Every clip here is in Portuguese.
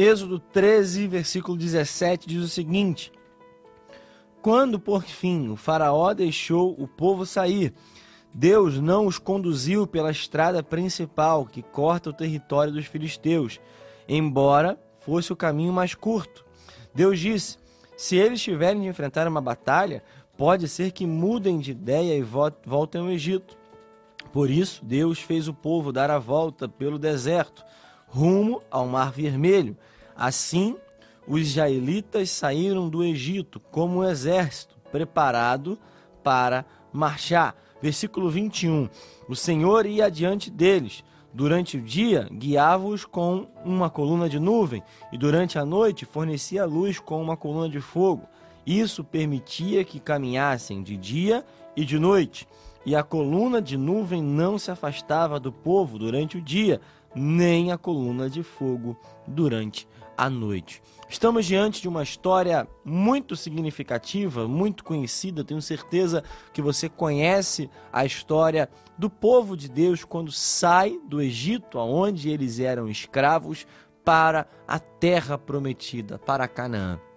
Êxodo 13, versículo 17 diz o seguinte: Quando por fim o Faraó deixou o povo sair, Deus não os conduziu pela estrada principal que corta o território dos filisteus, embora fosse o caminho mais curto. Deus disse: Se eles tiverem de enfrentar uma batalha, pode ser que mudem de ideia e voltem ao Egito. Por isso, Deus fez o povo dar a volta pelo deserto, rumo ao Mar Vermelho. Assim, os israelitas saíram do Egito como um exército preparado para marchar. Versículo 21. O Senhor ia adiante deles. Durante o dia, guiava-os com uma coluna de nuvem, e durante a noite fornecia luz com uma coluna de fogo. Isso permitia que caminhassem de dia e de noite. E a coluna de nuvem não se afastava do povo durante o dia, nem a coluna de fogo durante a noite. Estamos diante de uma história muito significativa, muito conhecida. Tenho certeza que você conhece a história do povo de Deus quando sai do Egito, onde eles eram escravos, para a terra prometida, para Canaã.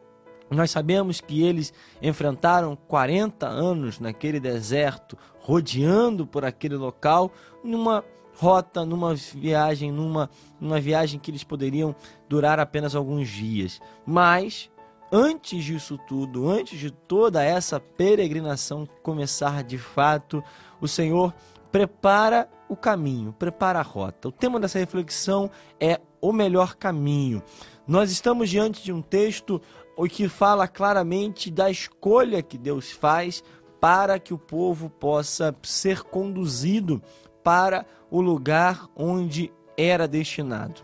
Nós sabemos que eles enfrentaram 40 anos naquele deserto, rodeando por aquele local, numa rota, numa viagem, numa, numa viagem que eles poderiam durar apenas alguns dias. Mas antes disso tudo, antes de toda essa peregrinação começar de fato, o Senhor prepara o caminho, prepara a rota. O tema dessa reflexão é o melhor caminho. Nós estamos diante de um texto que fala claramente da escolha que Deus faz para que o povo possa ser conduzido para o lugar onde era destinado.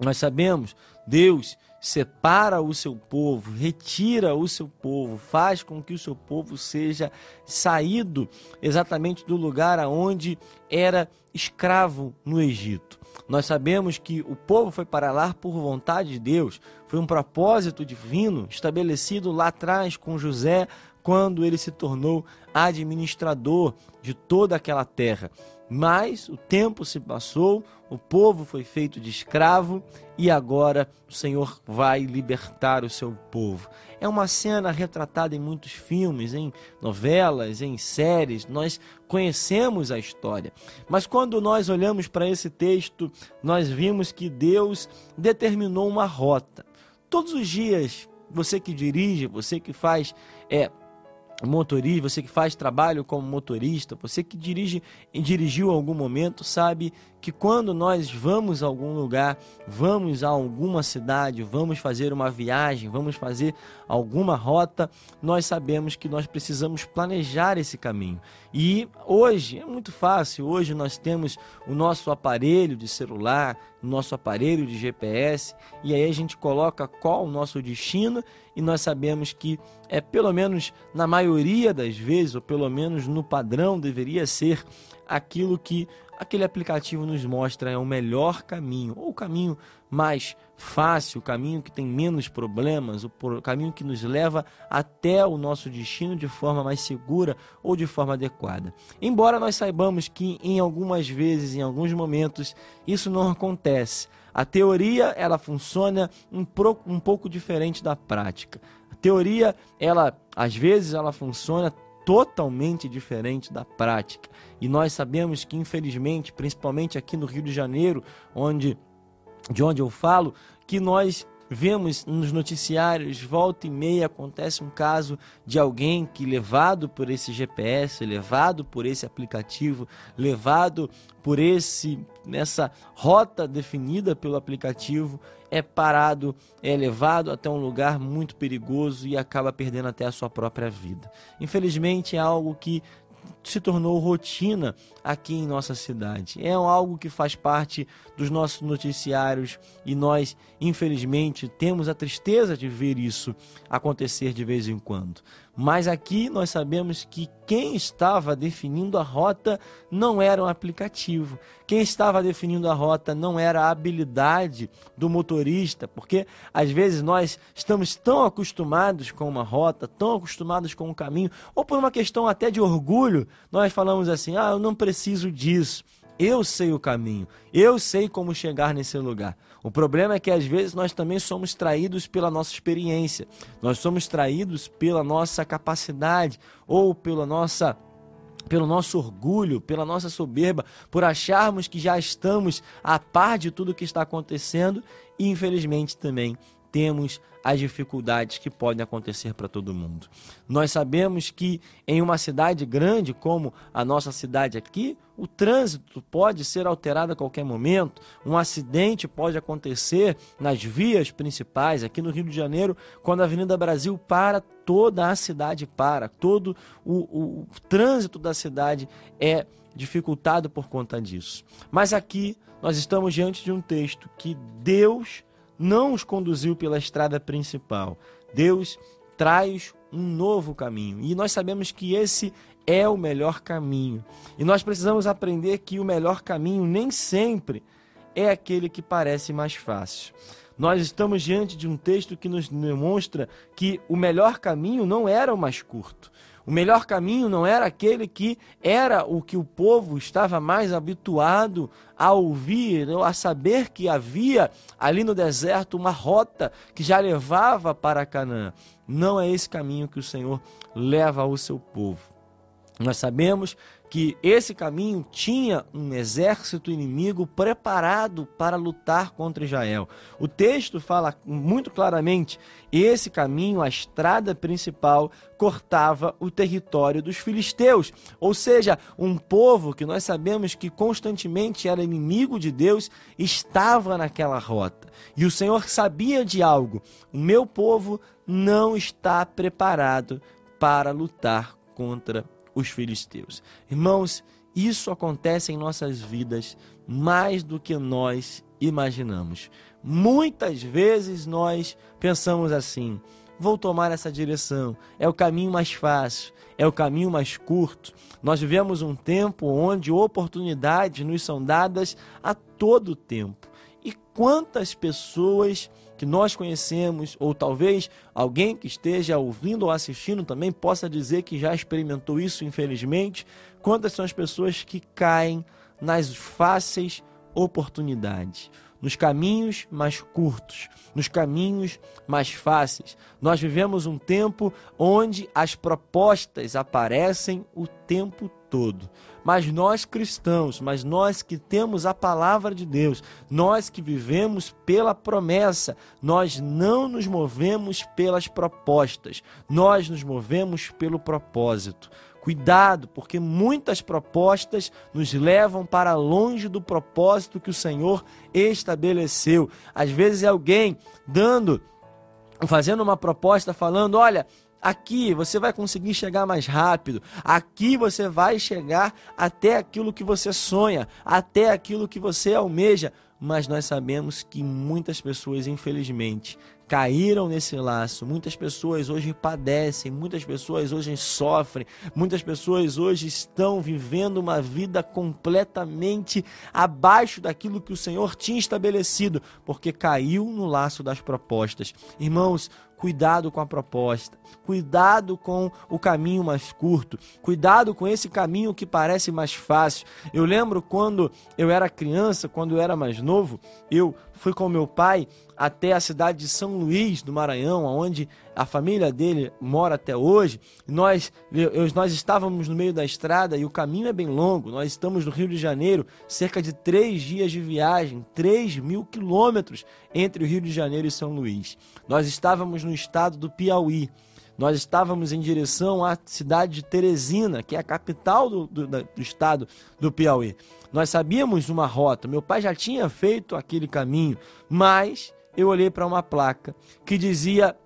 Nós sabemos, Deus separa o seu povo, retira o seu povo, faz com que o seu povo seja saído exatamente do lugar aonde era escravo no Egito. Nós sabemos que o povo foi para lá por vontade de Deus, foi um propósito divino estabelecido lá atrás com José, quando ele se tornou administrador de toda aquela terra. Mas o tempo se passou, o povo foi feito de escravo e agora o Senhor vai libertar o seu povo. É uma cena retratada em muitos filmes, em novelas, em séries, nós conhecemos a história. Mas quando nós olhamos para esse texto, nós vimos que Deus determinou uma rota. Todos os dias, você que dirige, você que faz é, motorista, você que faz trabalho como motorista, você que dirige dirigiu em algum momento, sabe que quando nós vamos a algum lugar, vamos a alguma cidade, vamos fazer uma viagem, vamos fazer alguma rota, nós sabemos que nós precisamos planejar esse caminho. E hoje é muito fácil, hoje nós temos o nosso aparelho de celular, o nosso aparelho de GPS, e aí a gente coloca qual o nosso destino e nós sabemos que é pelo menos na maioria das vezes, ou pelo menos no padrão, deveria ser aquilo que aquele aplicativo nos mostra é o melhor caminho, ou o caminho mais fácil, o caminho que tem menos problemas, o caminho que nos leva até o nosso destino de forma mais segura ou de forma adequada. Embora nós saibamos que em algumas vezes, em alguns momentos, isso não acontece. A teoria ela funciona um, um pouco diferente da prática. A teoria, ela às vezes ela funciona totalmente diferente da prática. E nós sabemos que, infelizmente, principalmente aqui no Rio de Janeiro, onde, de onde eu falo, que nós vemos nos noticiários, volta e meia acontece um caso de alguém que, levado por esse GPS, levado por esse aplicativo, levado por esse nessa rota definida pelo aplicativo, é parado, é levado até um lugar muito perigoso e acaba perdendo até a sua própria vida. Infelizmente é algo que se tornou rotina aqui em nossa cidade. É algo que faz parte dos nossos noticiários e nós, infelizmente, temos a tristeza de ver isso acontecer de vez em quando. Mas aqui nós sabemos que quem estava definindo a rota não era um aplicativo. Quem estava definindo a rota não era a habilidade do motorista, porque às vezes nós estamos tão acostumados com uma rota, tão acostumados com um caminho, ou por uma questão até de orgulho, nós falamos assim: ah, eu não preciso disso. Eu sei o caminho, eu sei como chegar nesse lugar. O problema é que às vezes nós também somos traídos pela nossa experiência, nós somos traídos pela nossa capacidade ou pela nossa pelo nosso orgulho, pela nossa soberba, por acharmos que já estamos a par de tudo que está acontecendo e infelizmente também temos as dificuldades que podem acontecer para todo mundo. Nós sabemos que em uma cidade grande como a nossa cidade aqui, o trânsito pode ser alterado a qualquer momento, um acidente pode acontecer nas vias principais. Aqui no Rio de Janeiro, quando a Avenida Brasil para, toda a cidade para, todo o, o, o trânsito da cidade é dificultado por conta disso. Mas aqui nós estamos diante de um texto que Deus não os conduziu pela estrada principal. Deus traz um novo caminho. E nós sabemos que esse é o melhor caminho. E nós precisamos aprender que o melhor caminho nem sempre é aquele que parece mais fácil. Nós estamos diante de um texto que nos demonstra que o melhor caminho não era o mais curto. O melhor caminho não era aquele que era o que o povo estava mais habituado a ouvir, a saber que havia ali no deserto uma rota que já levava para Canaã. Não é esse caminho que o Senhor leva ao seu povo. Nós sabemos que esse caminho tinha um exército inimigo preparado para lutar contra Israel. O texto fala muito claramente: esse caminho, a estrada principal, cortava o território dos filisteus, ou seja, um povo que nós sabemos que constantemente era inimigo de Deus, estava naquela rota. E o Senhor sabia de algo: o meu povo não está preparado para lutar contra os filisteus. Irmãos, isso acontece em nossas vidas mais do que nós imaginamos. Muitas vezes nós pensamos assim: vou tomar essa direção, é o caminho mais fácil, é o caminho mais curto. Nós vivemos um tempo onde oportunidades nos são dadas a todo tempo. E quantas pessoas que nós conhecemos, ou talvez alguém que esteja ouvindo ou assistindo também possa dizer que já experimentou isso, infelizmente. Quantas são as pessoas que caem nas fáceis oportunidades? Nos caminhos mais curtos, nos caminhos mais fáceis. Nós vivemos um tempo onde as propostas aparecem o tempo todo. Mas nós cristãos, mas nós que temos a palavra de Deus, nós que vivemos pela promessa, nós não nos movemos pelas propostas, nós nos movemos pelo propósito. Cuidado, porque muitas propostas nos levam para longe do propósito que o Senhor estabeleceu. Às vezes é alguém dando, fazendo uma proposta falando: olha, Aqui você vai conseguir chegar mais rápido. Aqui você vai chegar até aquilo que você sonha, até aquilo que você almeja. Mas nós sabemos que muitas pessoas, infelizmente, caíram nesse laço. Muitas pessoas hoje padecem, muitas pessoas hoje sofrem, muitas pessoas hoje estão vivendo uma vida completamente abaixo daquilo que o Senhor tinha estabelecido, porque caiu no laço das propostas. Irmãos, cuidado com a proposta, cuidado com o caminho mais curto, cuidado com esse caminho que parece mais fácil. Eu lembro quando eu era criança, quando eu era mais novo, eu fui com meu pai até a cidade de São Luís do Maranhão, onde a família dele mora até hoje. Nós, eu, nós estávamos no meio da estrada e o caminho é bem longo. Nós estamos no Rio de Janeiro, cerca de três dias de viagem, 3 mil quilômetros entre o Rio de Janeiro e São Luís. Nós estávamos no estado do Piauí. Nós estávamos em direção à cidade de Teresina, que é a capital do, do, do estado do Piauí. Nós sabíamos uma rota, meu pai já tinha feito aquele caminho, mas eu olhei para uma placa que dizia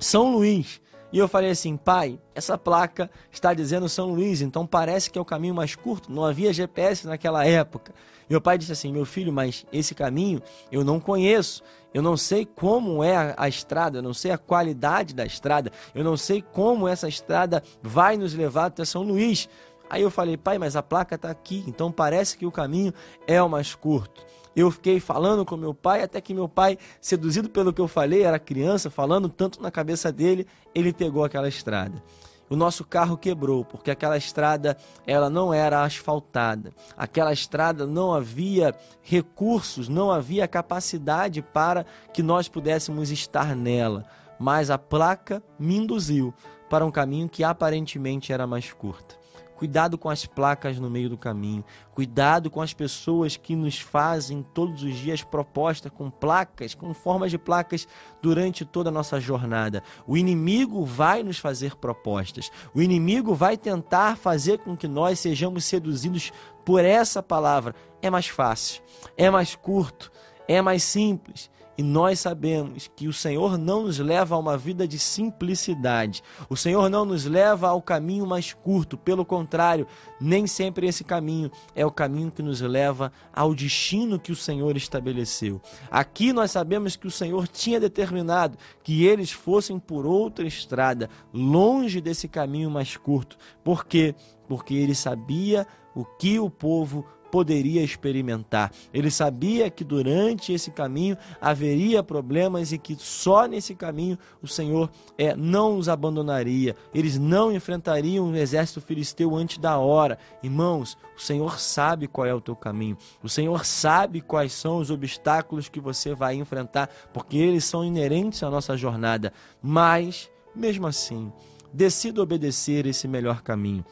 São Luís. E eu falei assim, pai, essa placa está dizendo São Luís, então parece que é o caminho mais curto. Não havia GPS naquela época. Meu pai disse assim: Meu filho, mas esse caminho eu não conheço. Eu não sei como é a, a, estrada, eu não sei a qualidade da estrada, eu não sei como essa estrada vai nos levar até São Luís. Aí eu falei, pai, mas a placa está aqui, então parece que o caminho é o mais curto. Eu fiquei falando com meu pai, até que meu pai, seduzido pelo que eu falei, era criança, falando tanto na cabeça dele, ele pegou aquela estrada. o nosso carro quebrou, porque aquela estrada ela não era asfaltada. Aquela estrada não havia recursos, não havia capacidade para que nós pudéssemos estar nela. Mas a placa me induziu para um caminho que aparentemente era mais curto. Cuidado com as placas no meio do caminho. Cuidado com as pessoas que nos fazem todos os dias propostas com placas, com formas de placas durante toda a nossa jornada. O inimigo vai nos fazer propostas. O inimigo vai tentar fazer com que nós sejamos seduzidos por essa palavra. É mais fácil, é mais curto, é mais simples. E nós sabemos que o Senhor não nos leva a uma vida de simplicidade. O Senhor não nos leva ao caminho mais curto. Pelo contrário, nem sempre esse caminho é o caminho que nos leva ao destino que o Senhor estabeleceu. Aqui nós sabemos que o Senhor tinha determinado que eles fossem por outra estrada, longe desse caminho mais curto. Por quê? Porque ele sabia o que o povo poderia experimentar. Ele sabia que durante esse caminho haveria problemas e que só nesse caminho o Senhor é, não os abandonaria. Eles não enfrentariam o exército filisteu antes da hora. Irmãos, o Senhor sabe qual é o teu caminho. O Senhor sabe quais são os obstáculos que você vai enfrentar, porque eles são inerentes à nossa jornada. Mas, mesmo assim, decida obedecer esse melhor caminho.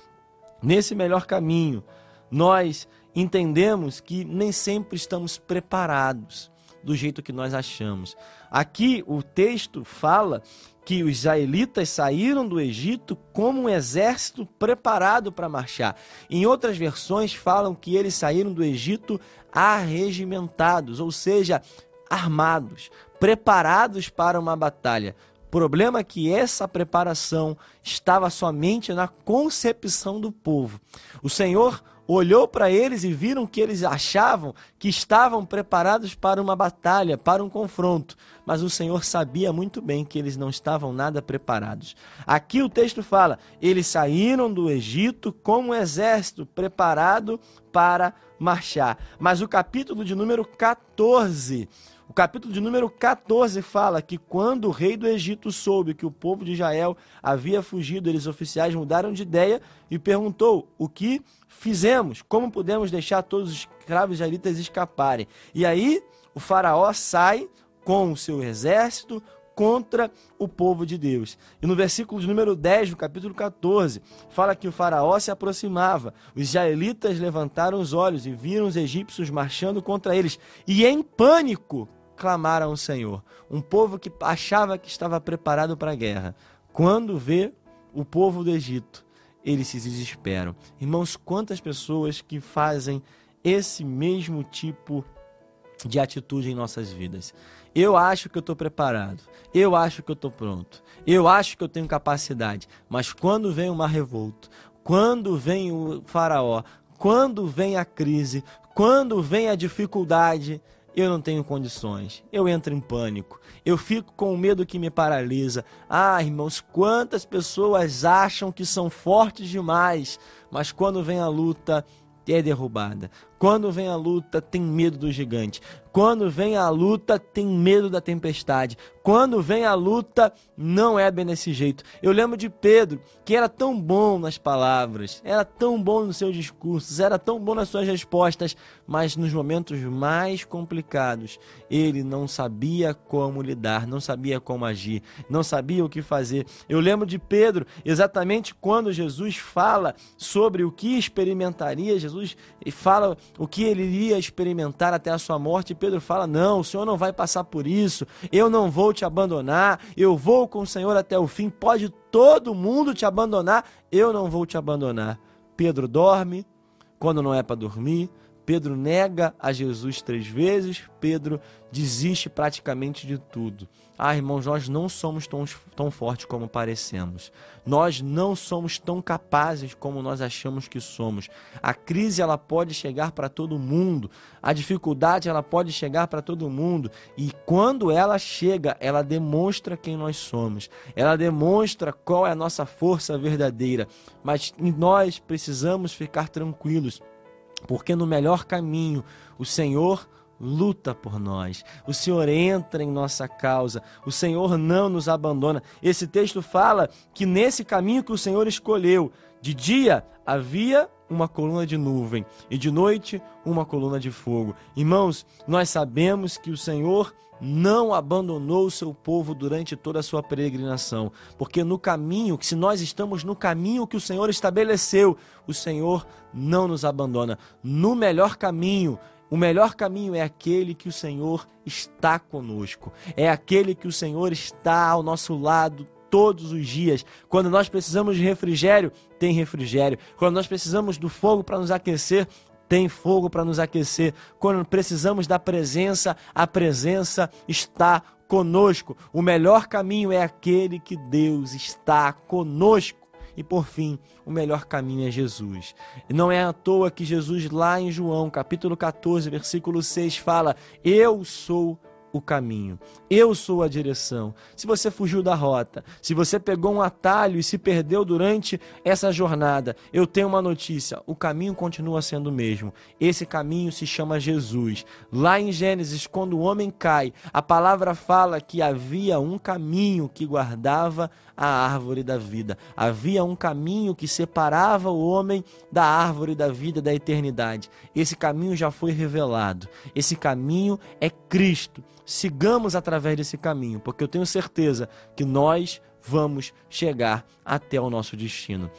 Nesse melhor caminho, nós entendemos que nem sempre estamos preparados do jeito que nós achamos. Aqui o texto fala que os israelitas saíram do Egito como um exército preparado para marchar. Em outras versões falam que eles saíram do Egito arregimentados, ou seja, armados, preparados para uma batalha. Problema é que essa preparação estava somente na concepção do povo. O Senhor olhou para eles e viram que eles achavam que estavam preparados para uma batalha, para um confronto. Mas o Senhor sabia muito bem que eles não estavam nada preparados. Aqui o texto fala: eles saíram do Egito como um exército preparado para marchar. Mas o capítulo de número 14 o capítulo de número 14 fala que quando o rei do Egito soube que o povo de Israel havia fugido, eles oficiais mudaram de ideia e perguntou: "O que fizemos? Como pudemos deixar todos os escravos israelitas escaparem?" E aí o faraó sai com o seu exército contra o povo de Deus. E no versículo de número 10 do capítulo 14, fala que o faraó se aproximava. Os israelitas levantaram os olhos e viram os egípcios marchando contra eles. E em pânico clamaram ao Senhor. Um povo que achava que estava preparado para a guerra. Quando vê o povo do Egito, eles se desesperam. Irmãos, quantas pessoas que fazem esse mesmo tipo de atitude em nossas vidas. Eu acho que eu estou preparado, eu acho que eu estou pronto, eu acho que eu tenho capacidade, mas quando vem uma revolta, quando vem o faraó, quando vem a crise, quando vem a dificuldade, eu não tenho condições, eu entro em pânico, eu fico com o medo que me paralisa. Ah, irmãos, quantas pessoas acham que são fortes demais, mas quando vem a luta, é derrubada. Quando vem a luta, tem medo do gigante. Quando vem a luta, tem medo da tempestade. Quando vem a luta, não é bem desse jeito. Eu lembro de Pedro, que era tão bom nas palavras, era tão bom nos seus discursos, era tão bom nas suas respostas, mas nos momentos mais complicados, ele não sabia como lidar, não sabia como agir, não sabia o que fazer. Eu lembro de Pedro, exatamente quando Jesus fala sobre o que experimentaria, Jesus fala o que ele iria experimentar até a sua morte. E Pedro fala: Não, o Senhor não vai passar por isso, eu não vou te abandonar, eu vou com o Senhor até o fim. Pode todo mundo te abandonar, eu não vou te abandonar. Pedro dorme quando não é para dormir. Pedro nega a Jesus três vezes, Pedro desiste praticamente de tudo. Ah, irmãos, nós não somos tão, tão fortes como parecemos. Nós não somos tão capazes como nós achamos que somos. A crise ela pode chegar para todo mundo. A dificuldade ela pode chegar para todo mundo. E quando ela chega, ela demonstra quem nós somos. Ela demonstra qual é a nossa força verdadeira. Mas nós precisamos ficar tranquilos, porque no melhor caminho o Senhor luta por nós. O Senhor entra em nossa causa. O Senhor não nos abandona. Esse texto fala que nesse caminho que o Senhor escolheu, de dia havia uma coluna de nuvem e de noite uma coluna de fogo. Irmãos, nós sabemos que o Senhor não abandonou o seu povo durante toda a sua peregrinação, porque no caminho, se nós estamos no caminho que o Senhor estabeleceu, o Senhor não nos abandona. No melhor caminho, o melhor caminho é aquele que o Senhor está conosco, é aquele que o Senhor está ao nosso lado todos os dias. Quando nós precisamos de refrigério, tem refrigério. Quando nós precisamos do fogo para nos aquecer, tem fogo para nos aquecer. Quando precisamos da presença, a presença está conosco. O melhor caminho é aquele que Deus está conosco. E por fim, o melhor caminho é Jesus. E não é à toa que Jesus, lá em João, capítulo 14, versículo 6, fala: Eu sou o caminho. Eu sou a direção. Se você fugiu da rota, se você pegou um atalho e se perdeu durante essa jornada, eu tenho uma notícia: o caminho continua sendo o mesmo. Esse caminho se chama Jesus. Lá em Gênesis, quando o homem cai, a palavra fala que havia um caminho que guardava a árvore da vida. Havia um caminho que separava o homem da árvore da vida da eternidade. Esse caminho já foi revelado. Esse caminho é Cristo. Sigamos através desse caminho, porque eu tenho certeza que nós vamos chegar até o nosso destino.